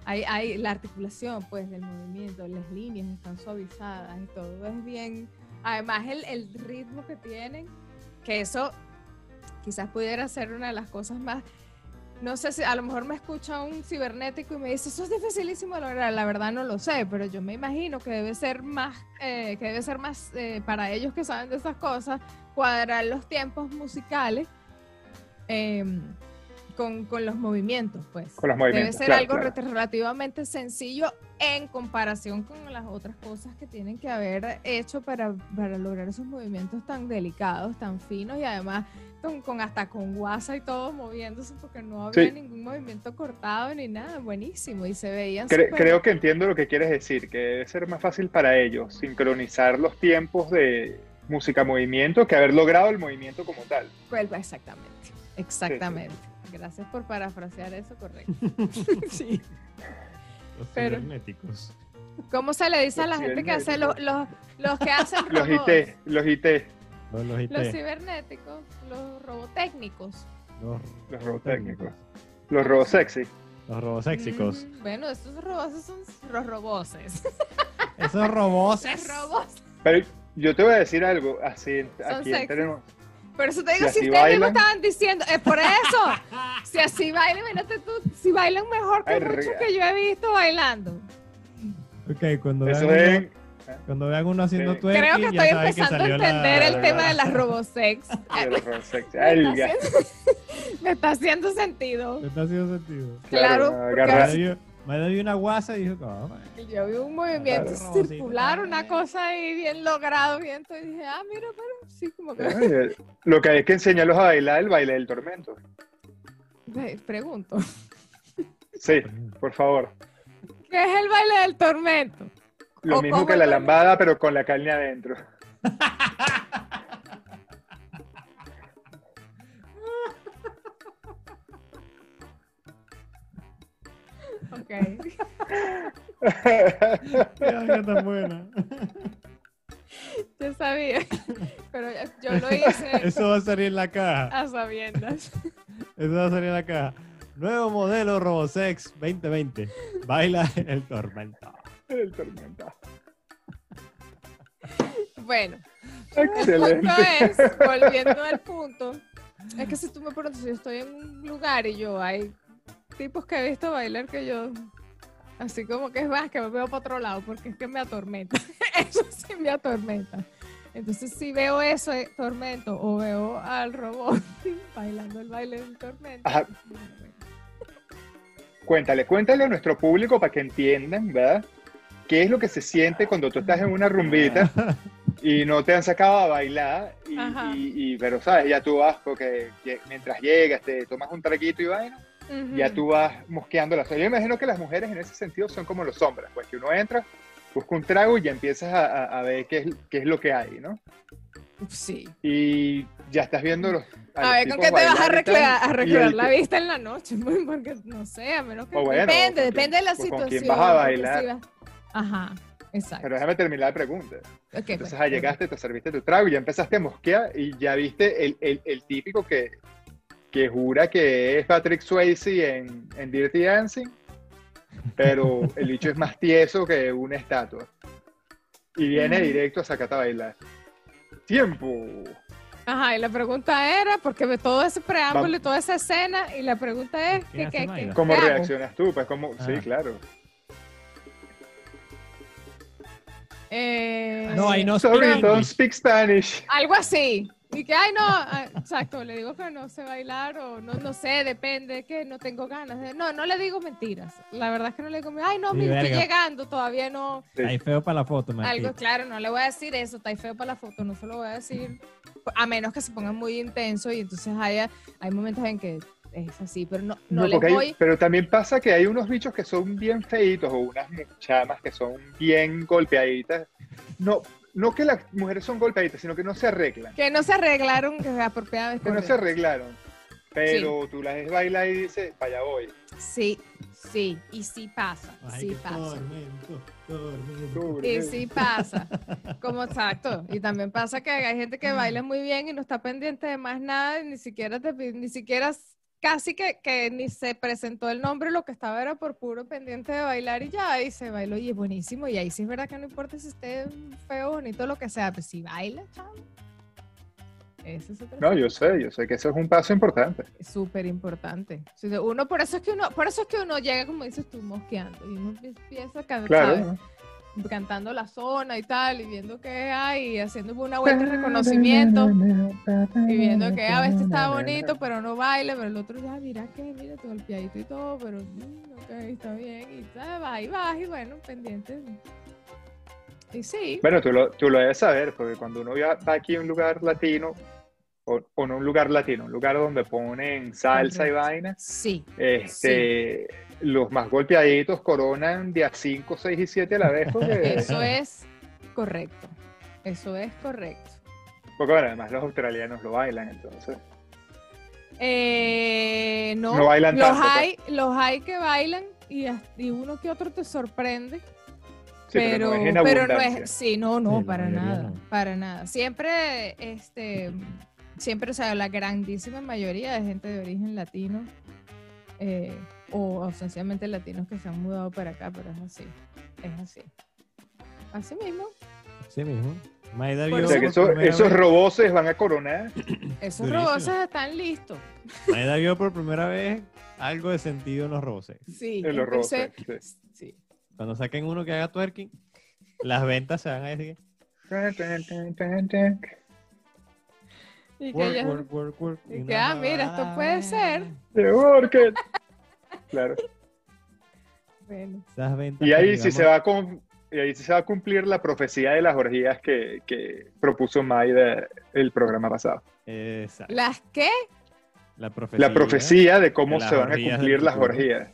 hay, hay la articulación pues del movimiento, las líneas están suavizadas y todo es bien. Además el, el ritmo que tienen, que eso quizás pudiera ser una de las cosas más. No sé si a lo mejor me escucha un cibernético y me dice, eso es dificilísimo lograr. La verdad no lo sé, pero yo me imagino que debe ser más, eh, que debe ser más eh, para ellos que saben de esas cosas, cuadrar los tiempos musicales em, con, con los movimientos, pues. con los Debe movimientos. ser claro, algo claro. relativamente sencillo en comparación con las otras cosas que tienen que haber hecho para, para lograr esos movimientos tan delicados, tan finos y además con, con hasta con guasa y todo moviéndose porque no había Sí. ningún movimiento cortado ni nada, buenísimo y se veían Cre- creo que entiendo lo que quieres decir, que debe ser más fácil para ellos sincronizar los tiempos de música-movimiento que haber logrado el movimiento como tal. Pues, Exactamente, exactamente. Gracias por parafrasear eso, correcto. sí. Los Pero- cibernéticos. ¿Cómo se le dice a la Los gente que hace los, los, los que hacen Los robots? IT, los IT, Los, los IT. Los cibernéticos, los robotécnicos. Los, los robotécnicos, los robos sexy. los robosexicos. Mm, bueno, estos robots son los roboses. Esos robots. Los robots. Pero yo te voy a decir algo, así Son aquí sexy. tenemos. Por eso te digo, Si si ustedes mismos estaban diciendo, es por eso. si así bailan, imagínate tú, si bailan mejor que Ay, muchos que yo he visto bailando. Ok, cuando vean, Eso es. Cuando vean uno haciendo Sí. twerking, Creo que ya estoy saben que empezando a la- entender el la- tema de las robosex. de los robos sexy. me, está haciendo, sentido. ¿Me está haciendo sentido? Claro, Claro, Me dio una guasa y dijo, "Ah, bueno". Y Yo vi un movimiento Claro. circular, una cosa ahí bien logrado, bien, y dije, ah, mira, pero sí, como que Ay, Lo que hay que enseñarlos a bailar el baile del tormento. Pregunto, Sí, por favor. ¿qué es el baile del tormento? Lo mismo que la lambada, pero con la carne adentro. Ok. Qué tan buena. Yo sabía, pero yo lo hice Eso va a salir en la caja. a sabiendas. Eso va a salir en la caja. Nuevo modelo Robosex 2020. Baila el tormento. el tormento. Bueno, el Excelente. punto es, volviendo al punto, es que si tú me preguntas si yo estoy en un lugar y yo hay tipos que he visto bailar que yo, así como que es más, que me veo para otro lado porque es que me atormenta. Eso sí me atormenta. Entonces, si veo eso, eh, tormento, o veo al robot bailando el baile del tormento. Ajá. Cuéntale, cuéntale a nuestro público para que entiendan, ¿verdad? ¿Qué es lo que se siente cuando tú estás en una rumbita y no te han sacado a bailar, y, y- y- pero sabes, ya tú vas, porque mientras llegas, te tomas un traguito y vaina, Ujú. ya tú vas mosqueando las Yo imagino que las mujeres en ese sentido son como los hombres, pues que uno entra, busca un trago y ya empiezas a, a- a ver qué es, qué es lo que hay, ¿no? Sí. Y ya estás viendo los. A los ver, ¿con qué te vas a recrear, a recrear la que- vista en la noche? Porque no sé, a menos que. Bueno, depende, ¿con quién- depende de la o con situación. quién vas a bailar? Ajá, exacto. Pero déjame terminar la pregunta. Ok, Entonces, pues, llegaste, te serviste tu trago y ya empezaste a mosquear y ya viste el, el- el típico que, que jura que es Patrick Swayze en, en Dirty Dancing, pero el bicho es más tieso que una estatua. Y viene Ujú. directo a sacarte a bailar. ¡Tiempo! Ajá, y la pregunta era, porque ve todo ese preámbulo y toda esa escena, y la pregunta es, ¿Qué ¿qué, hace qué, Mayra? qué- ¿Cómo reaccionas tú? Pues como, sí, Ah. claro. Eh, No, ahí no Sorry, speak don't speak Spanish. Algo así. Y que, ay, no, ah, exacto, le digo que no sé bailar o no, no sé, depende, que no tengo ganas. de- No, no le digo mentiras. La verdad es que no le digo, ay, no, Sí, me estoy llegando, todavía no. Sí. Ahí feo para la foto, Algo, Marquito. claro, no le voy a decir eso, está ahí feo para la foto, no se lo voy a decir. A menos que se ponga muy intenso y entonces haya, hay momentos en que es así, pero no, no, No, les porque hay- voy. pero también pasa que hay unos bichos que son bien feitos o unas chamas que son bien golpeaditas. No, no que las mujeres son golpeaditas, sino que no se arreglan. Que no se arreglaron que apropiadamente. Que no se arreglaron. Pero tú las ves bailar y dices, vaya voy. Sí, sí, y sí pasa, Ay, sí qué pasa. tormento, tormento. Tú, Y sí pasa, como exacto. Y también pasa que hay gente que baila muy bien y no está pendiente de más nada, y ni siquiera te, ni siquiera casi que, que ni se presentó el nombre, lo que estaba era por puro pendiente de bailar y ya, y se bailó y es buenísimo. Y ahí sí es verdad que no importa si esté feo, bonito, lo que sea, pero si baila, chao. Es No, yo sé, yo sé que eso es un paso importante. súper importante. Uno, por eso es que uno, por eso es que uno llega, como dices tú, mosqueando, y uno empieza a Claro. Cantando la zona y tal, y viendo qué hay, y haciendo una vuelta de reconocimiento, y viendo que a veces está bonito, pero no baila, pero el otro ya, mira que, mira, tu golpeadito y todo, pero mm, ok, está bien, y ¿sabes? vas y vas, y bueno, pendiente. Y sí, Bueno, tú lo, tú lo debes saber, porque cuando uno va va aquí a un lugar latino, o, o no un lugar latino, un lugar donde ponen salsa y vaina, sí, este, los más golpeaditos coronan de a 5, 6 y 7 a la vez. Porque, eso es correcto, eso es correcto. porque bueno, además los australianos lo bailan, entonces. Eh, no, No bailan los tanto, pues. hay, los hay que bailan y, uno que otro te sorprende, Sí, pero, pero, no es en pero no abundancia. es, sí, no, no, Sí, para nada, no. para nada. Siempre, este, siempre, o sea, la grandísima mayoría de gente de origen latino eh, o, sencillamente latinos que se han mudado para acá, pero es así, es así. Así mismo, Sí mismo. Maida vio O sea que por eso- primera esos vez- roboses van a coronar. esos Durísimo. roboces están listos. Maida vio por primera vez algo de sentido en los roboses. Sí, En los roboses, sí. Cuando saquen uno que haga twerking, las ventas se van a decir Y que work, ya- work, work, work. y que, ah, mira, esto puede ser. The Orchid. Claro. bueno. Esas ventas Y ahí sí se digamos- va a cum- y ahí se va a cumplir la profecía de las orgías que, que propuso Maida el programa pasado. Exacto. ¿Las qué? La profecía. La profecía de cómo de se van a cumplir las orgías.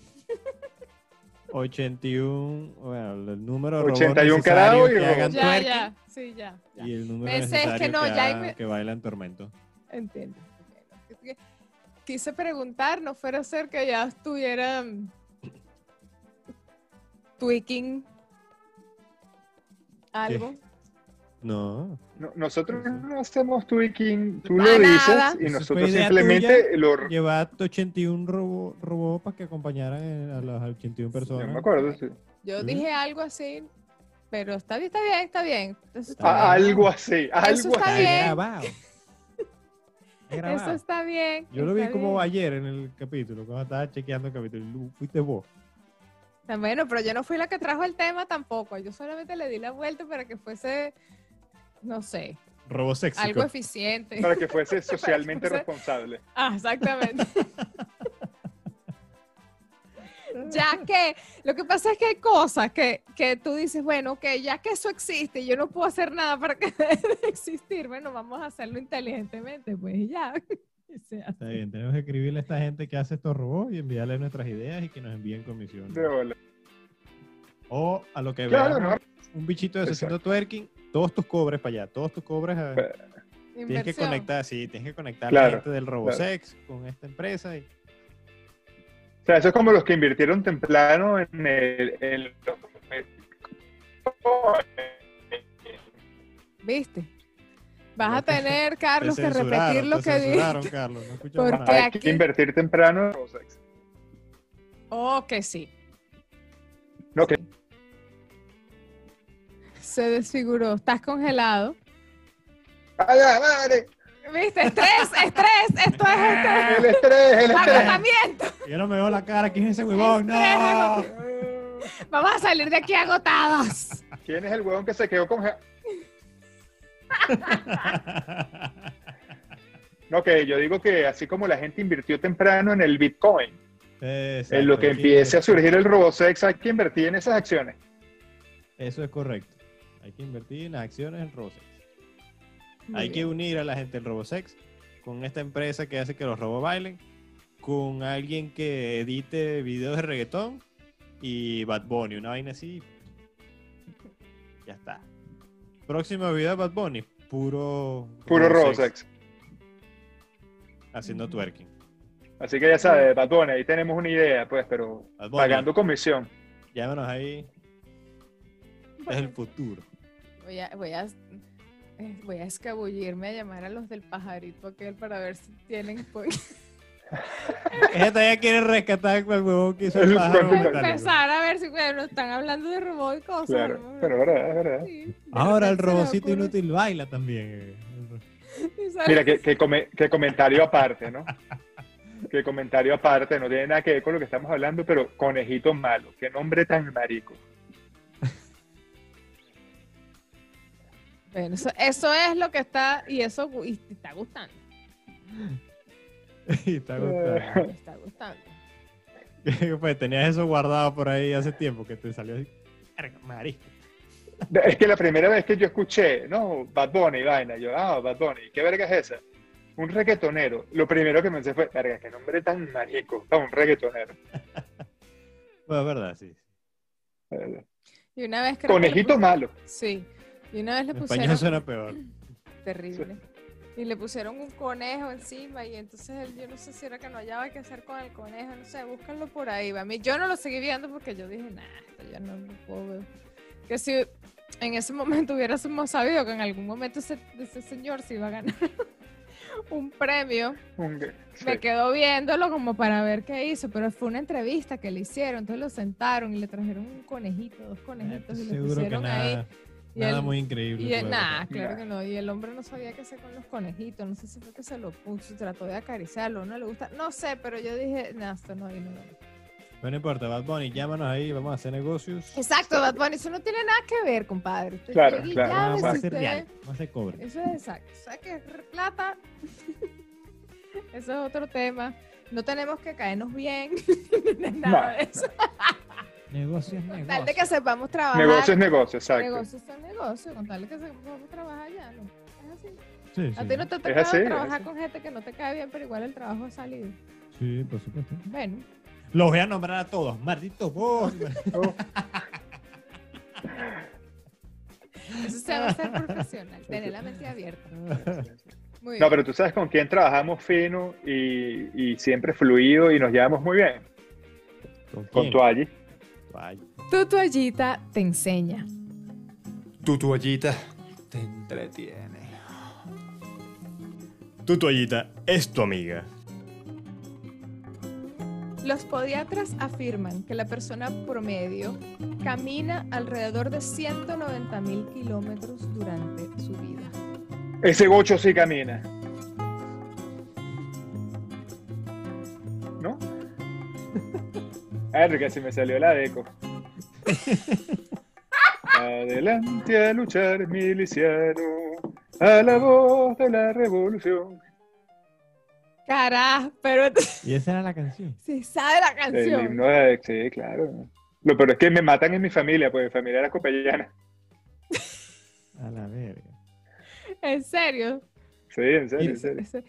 81, bueno, el número de 81 robots carajo y Ya, twerking ya, sí, ya. ya. y el número Pensé, es que necesario no, que, ya me- que bailan tormento. Entiendo. Quise preguntar, no fuera a ser que ya estuviera mm, tweaking algo. No, No- nosotros no hacemos tweaking, tú Para lo dices nada. y Eso nosotros simplemente lo... llevar 81 robots robo para que acompañaran a las 81 Yo personas. me acuerdo, sí. Yo Sí. dije algo así, pero está bien, está bien, está bien. Eso está, Ah, bien. algo así, algo está Está así. bien. Grabado. Eso está bien. Yo lo vi está como bien. ayer en el capítulo, cuando estaba chequeando el capítulo. Fuiste vos. Está Bueno, pero yo no fui la que trajo el tema tampoco. Yo solamente le di la vuelta para que fuese, no sé, Robo sexy. algo eficiente. Para que fuese socialmente fuese- responsable. Ah, exactamente. ya que, lo que pasa es que hay cosas que, que tú dices, bueno, que ya que eso existe y yo no puedo hacer nada para que deje de existir, bueno, vamos a hacerlo inteligentemente, pues y ya. Está bien, tenemos que escribirle a esta gente que hace estos robots y enviarle nuestras ideas y que nos envíen comisiones. O a lo que Claro, veamos, ¿no? un bichito de haciendo twerking, todos tus cobres para allá, todos tus cobres. a- Tienes que conectar, sí, tienes que conectar a Claro, la gente del RoboSex con esta empresa. Y... O sea, eso es como los que invirtieron temprano en el. en ¿Viste? Vas a Te- tener, Carlos, que repetir lo que dijiste. Carlos, no Porque nada. Hay aquí- que invertir temprano en Rosex. Oh, que sí. No, que Se desfiguró. Estás congelado. ¡Ay, ay, madre! ¿Viste? Estrés, estrés. Esto es estrés. El estrés, el estrés. Agotamiento. Yo no me veo la cara, ¿quién es ese huevón? ¡No! Vamos a salir de aquí agotados. ¿Quién es el huevón que se quedó congelado? No, que yo digo que así como la gente invirtió temprano en el Bitcoin, Exacto, en lo que empiece a surgir el Robosex, hay que invertir en esas acciones. Eso es correcto. Hay que invertir en las acciones en RoboSex. Muy Hay que unir a la gente del RoboSex con esta empresa que hace que los robos bailen, con alguien que edite videos de reggaetón y Bad Bunny, una vaina así. Ya está. Próximo video de Bad Bunny, puro Puro RoboSex haciendo twerking. Así que ya sabes, Batón, ahí tenemos una idea, pues, pero Bad Bunny, pagando comisión. llámanos ahí. Es el futuro. Voy a, voy a, voy a escabullirme a llamar a los del pajarito aquel para ver si tienen. pues, Esta ya quiere rescatar el huevón que hizo el pájaro. empezar a ver si bueno, están hablando de robot y cosas. Claro, ¿no? pero es verdad, es verdad. Sí, de Ahora el robocito inútil baila también. Sale- Mira, que, que come- que comentario aparte, ¿no? Que comentario aparte, no tiene nada que ver con lo que estamos hablando, pero conejito malo, qué nombre tan marico. Bueno, eso, eso es lo que está, y eso y está gustando. y está gustando. está gustando. pues tenías eso guardado por ahí hace tiempo que te salió así. Verga, marisco. Es que la primera vez que yo escuché, no, Bad Bunny, vaina, yo, ah, Bad Bunny, ¿qué verga es esa? Un reggaetonero. Lo primero que pensé fue, verga, qué nombre tan marico, un reggaetonero. Bueno, es verdad, sí. Y una vez creo Conejito malo. Sí. Y una vez le En pusieron. español suena peor. Terrible. Y le pusieron un conejo encima y entonces él, yo no sé si era que no hallaba qué hacer con el conejo, no sé, búscalo por ahí. A mí, yo no lo seguí viendo porque yo dije, nah, esto ya no lo puedo ver. Que si en ese momento hubiéramos sabido que en algún momento ese, ese señor se iba a ganar un premio, Un- sí. me quedo viéndolo como para ver qué hizo, pero fue una entrevista que le hicieron, entonces lo sentaron y le trajeron un conejito, dos conejitos y le Eh, Seguro que pusieron ahí. Nada, Y nada él- muy increíble. y nah, pasar. claro que no. Y el hombre no sabía qué hacer con los conejitos. No sé si fue que se lo puso, trató de acariciarlo, no le gusta. No sé, pero yo dije, nah, esto no, no. no". Pero no importa, Bad Bunny, llámanos ahí, vamos a hacer negocios. Exacto, Bad Bunny, eso no tiene nada que ver, compadre. Usted Claro, claro. llame, Vamos a si hacer usted- real, vamos a hacer cobre. Eso es exacto. Saque plata. eso es otro tema. No tenemos que caernos bien. nada No, de eso. Negocios, Con tal de negocios. que sepamos trabajar. Negocio es negocio, exacto. Negocios son negocios. Con tal de que sepamos trabajar ya. ¿no? Es así. Sí, A sí. ti no te Es es trabajar con gente que no te cae bien, pero igual el trabajo ha salido. Sí, por supuesto. Bueno, Los voy a nombrar a todos, malditos vos. Oh, eso se va a ser profesional, tener la mente abierta. Muy No, bien. pero tú sabes con quién trabajamos fino y, y siempre fluido y nos llevamos muy bien. ¿Con Con quién? Tu toallita te enseña. Tu toallita te entretiene. Tu toallita es tu amiga. Los podiatras afirman que la persona promedio camina alrededor de 190 mil kilómetros durante su vida. Ese gocho sí camina. A ver, que se me salió la deco. Adelante a luchar, miliciano, a la voz de la revolución. Carajo, pero Y esa era la canción. si sabe la El canción. himno de... Sí, claro. Lo peor es que me matan en mi familia, porque mi familia era copellana. A la verga. ¿En serio? Sí, en serio, en serio. ese-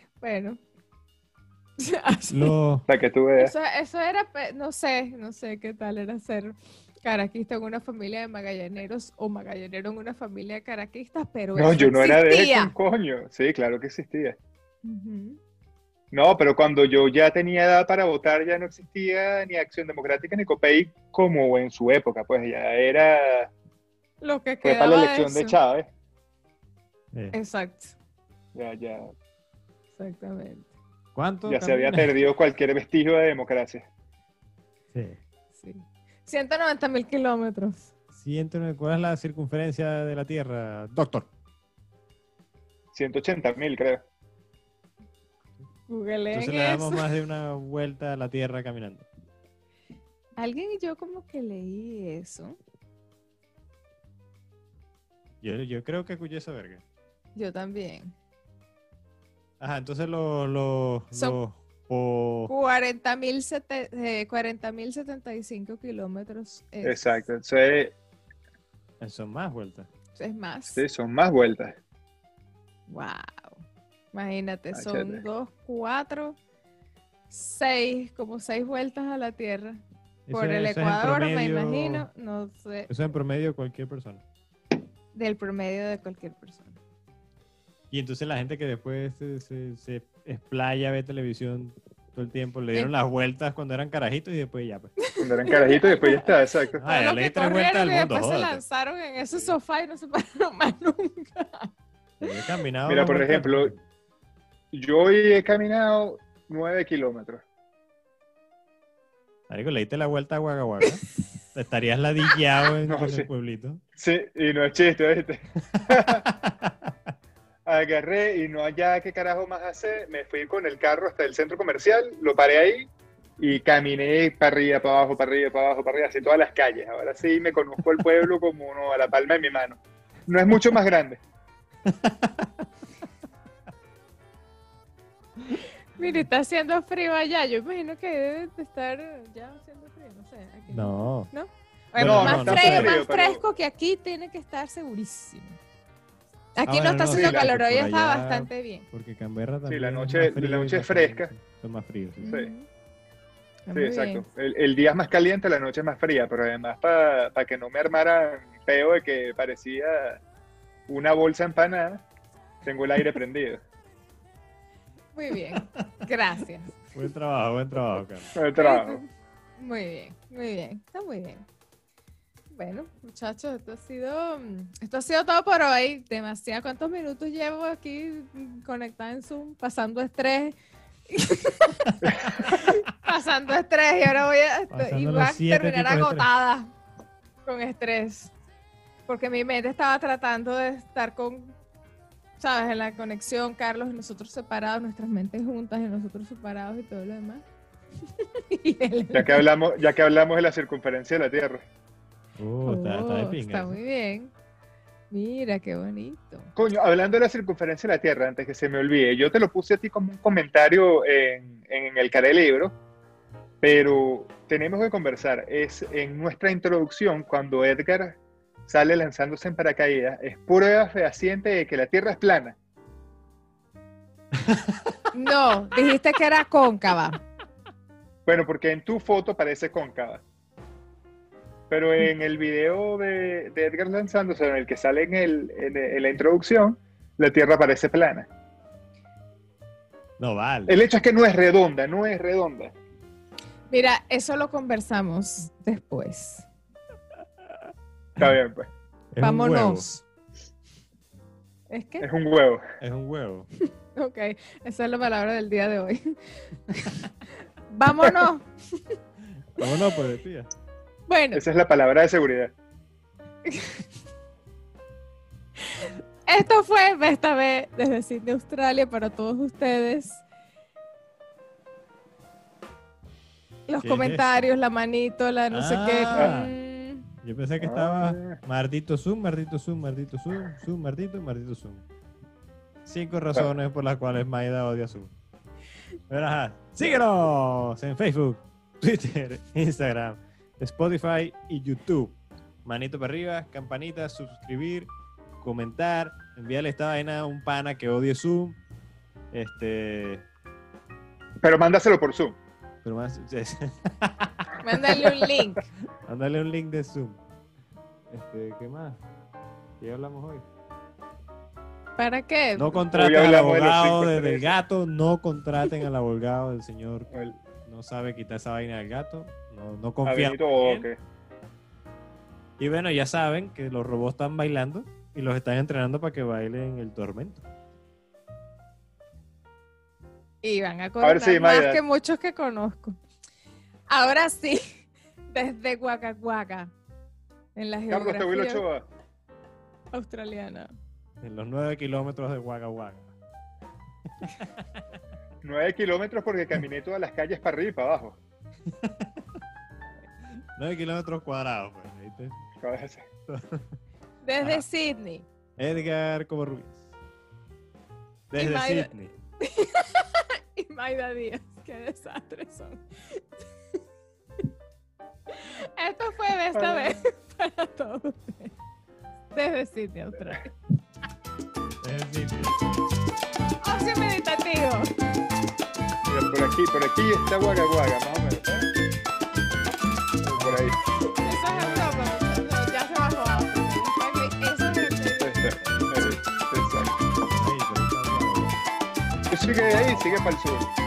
bueno. Los Para que tú veas. Eso, eso era, no sé, no sé qué tal era ser caraquista en una familia de magallaneros o magallanero en una familia de caraquistas, pero No, eso yo no era de eso, coño. Sí, claro que existía. No, pero cuando yo ya tenía edad para votar, ya no existía ni Acción Democrática ni COPEI como en su época, pues ya era, Lo que fue para la elección de. Chávez. eh, Exacto, Ya, ya, exactamente. ¿Cuánto? ya se había perdido cualquier vestigio de democracia. Sí. Sí. 190 mil kilómetros. 109. ¿Cuál es la circunferencia de la Tierra, doctor? 180 mil, creo. Googleen Entonces le damos eso. más de una vuelta a la Tierra caminando. Alguien y yo como que leí eso. Yo, yo creo que escuché esa verga. Yo también. Ajá, entonces los... los, Son- los po- 40 mil 75 kilómetros. Es, Exacto. Entonces, son más vueltas. Es más. sí, son más vueltas. Wow. Imagínate, son chévere. dos, cuatro, seis, como seis vueltas a la Tierra. Por el Ecuador, me imagino, no sé, Eso en promedio cualquier persona. del promedio de cualquier persona. Y entonces la gente que después se, se, se explaya, ve televisión todo el tiempo, le dieron Sí. las vueltas cuando eran carajitos y después ya. Pues. Cuando eran carajitos y después ya está, exacto. Ah, ya le di tres vueltas al y mundo, después se lanzaron en ese sofá y no se pararon más nunca. Yo he caminado Mira, por ejemplo, yo hoy he caminado 9 kilómetros. Marico, le diste la vuelta a Wagga. Estarías ladillado en, No, en sí. el pueblito. Sí, y no es chiste, ¿viste? Agarré y no allá qué carajo más hacer. Me fui con el carro hasta el centro comercial, lo paré ahí y caminé para arriba, para abajo, para arriba, para abajo, para arriba, así todas las calles. Ahora sí me conozco el pueblo como uno a la palma de mi mano. No es mucho más grande. Mire, está haciendo frío allá. Yo imagino que debe de estar ya haciendo frío, no sé. aquí. No. ¿No? Bueno, Bueno, no, más, no, frío, no. más Pero- fresco que aquí tiene que estar segurísimo. Aquí Ah, no está haciendo sí, calor, hoy está allá- bastante bien. Porque Canberra también. la es noche- más la noche es fresca. Son más fríos. sí. Sí. Sí, exacto. El, el día es más caliente, la noche es más fría, pero además para que no me armaran peo de que parecía una bolsa empanada, tengo el aire prendido. Muy bien. Gracias. Buen trabajo, buen trabajo, Carlos. El trabajo. Muy bien, muy bien. Está muy bien. Bueno, muchachos, esto ha sido esto ha sido todo por hoy. Demasiado. ¿Cuántos minutos llevo aquí conectada en Zoom? Pasando estrés. Pasando estrés y ahora voy a, y voy a terminar agotada con estrés. Porque mi mente estaba tratando de estar con, ¿sabes? En la conexión, Carlos, y nosotros separados, nuestras mentes juntas y nosotros separados y todo lo demás. Ya que hablamos, ya que hablamos de la circunferencia de la Tierra. Uh, está, está de Oh, pinga. está eso. muy bien. Mira, qué bonito. Coño, hablando de la circunferencia de la Tierra, antes que se me olvide, yo te lo puse a ti como un comentario en, en el cara del libro, pero tenemos que conversar. Es en nuestra introducción, cuando Edgar sale lanzándose en paracaídas, es prueba fehaciente de que la Tierra es plana. No, dijiste que era cóncava. Bueno, porque en tu foto parece cóncava. Pero en el video de, de Edgar lanzándose, en el que sale en, el, en, en la introducción, la Tierra parece plana. No vale. El hecho es que no es redonda, no es redonda. Mira, eso lo conversamos después. Está bien, pues. Es Vámonos. ¿Es que? Es un huevo. huevo, Es un huevo. Ok, esa es la palabra del día de hoy. Vámonos. Vámonos, pues, tía. Bueno, Esa es la palabra de seguridad. esto fue esta vez desde Sydney, Australia, para todos ustedes. Los ¿Qué es comentarios, la manito, la no sé qué. Ah. Mm, Yo pensé que estaba Ah. Martito Zoom, Martito Zoom, Martito Zoom, Zoom, Martito, Martito Zoom. Cinco razones por las cuales Maida odia Zoom. Pero ajá, síguenos en Facebook, Twitter, Instagram, Spotify y YouTube. Manito para arriba, campanita, suscribir, comentar, enviarle esta vaina a un pana que odie Zoom. Este, Pero mándaselo por Zoom. pero más, Mándale un link. mándale un link de Zoom. Este, ¿qué más? ¿Qué hablamos hoy? ¿Para qué? No contraten al abogado de- del gato, no contraten al abogado del señor. El- No sabe quitar esa vaina del gato. No, no. Boque. Y bueno, ya saben que los robots están bailando y los están entrenando para que bailen el tormento. Y van a sí, más Mayra. que muchos que conozco. Ahora sí, desde Huacahuaca, en la Carlos geografía australiana. En los nueve kilómetros de Wagga. 9 kilómetros porque caminé todas las calles para arriba y para abajo. Nueve kilómetros cuadrados, pues. ¿viste? Desde Ajá. Sydney. Edgar Covarrubias. Desde Mayra- Sydney. Y Maida Díaz, qué desastres son. Esto fue de esta vez para todos ustedes. Desde Sydney, Australia. Desde Sydney. Ocio meditativo. Mira, por aquí, por aquí está Wagga Wagga, más o menos. ¿eh? Por ahí. Eso es Europa, muchachos. Ya se bajó. Eso es Exacto. Exacto. Sigue ahí, sigue para el sur.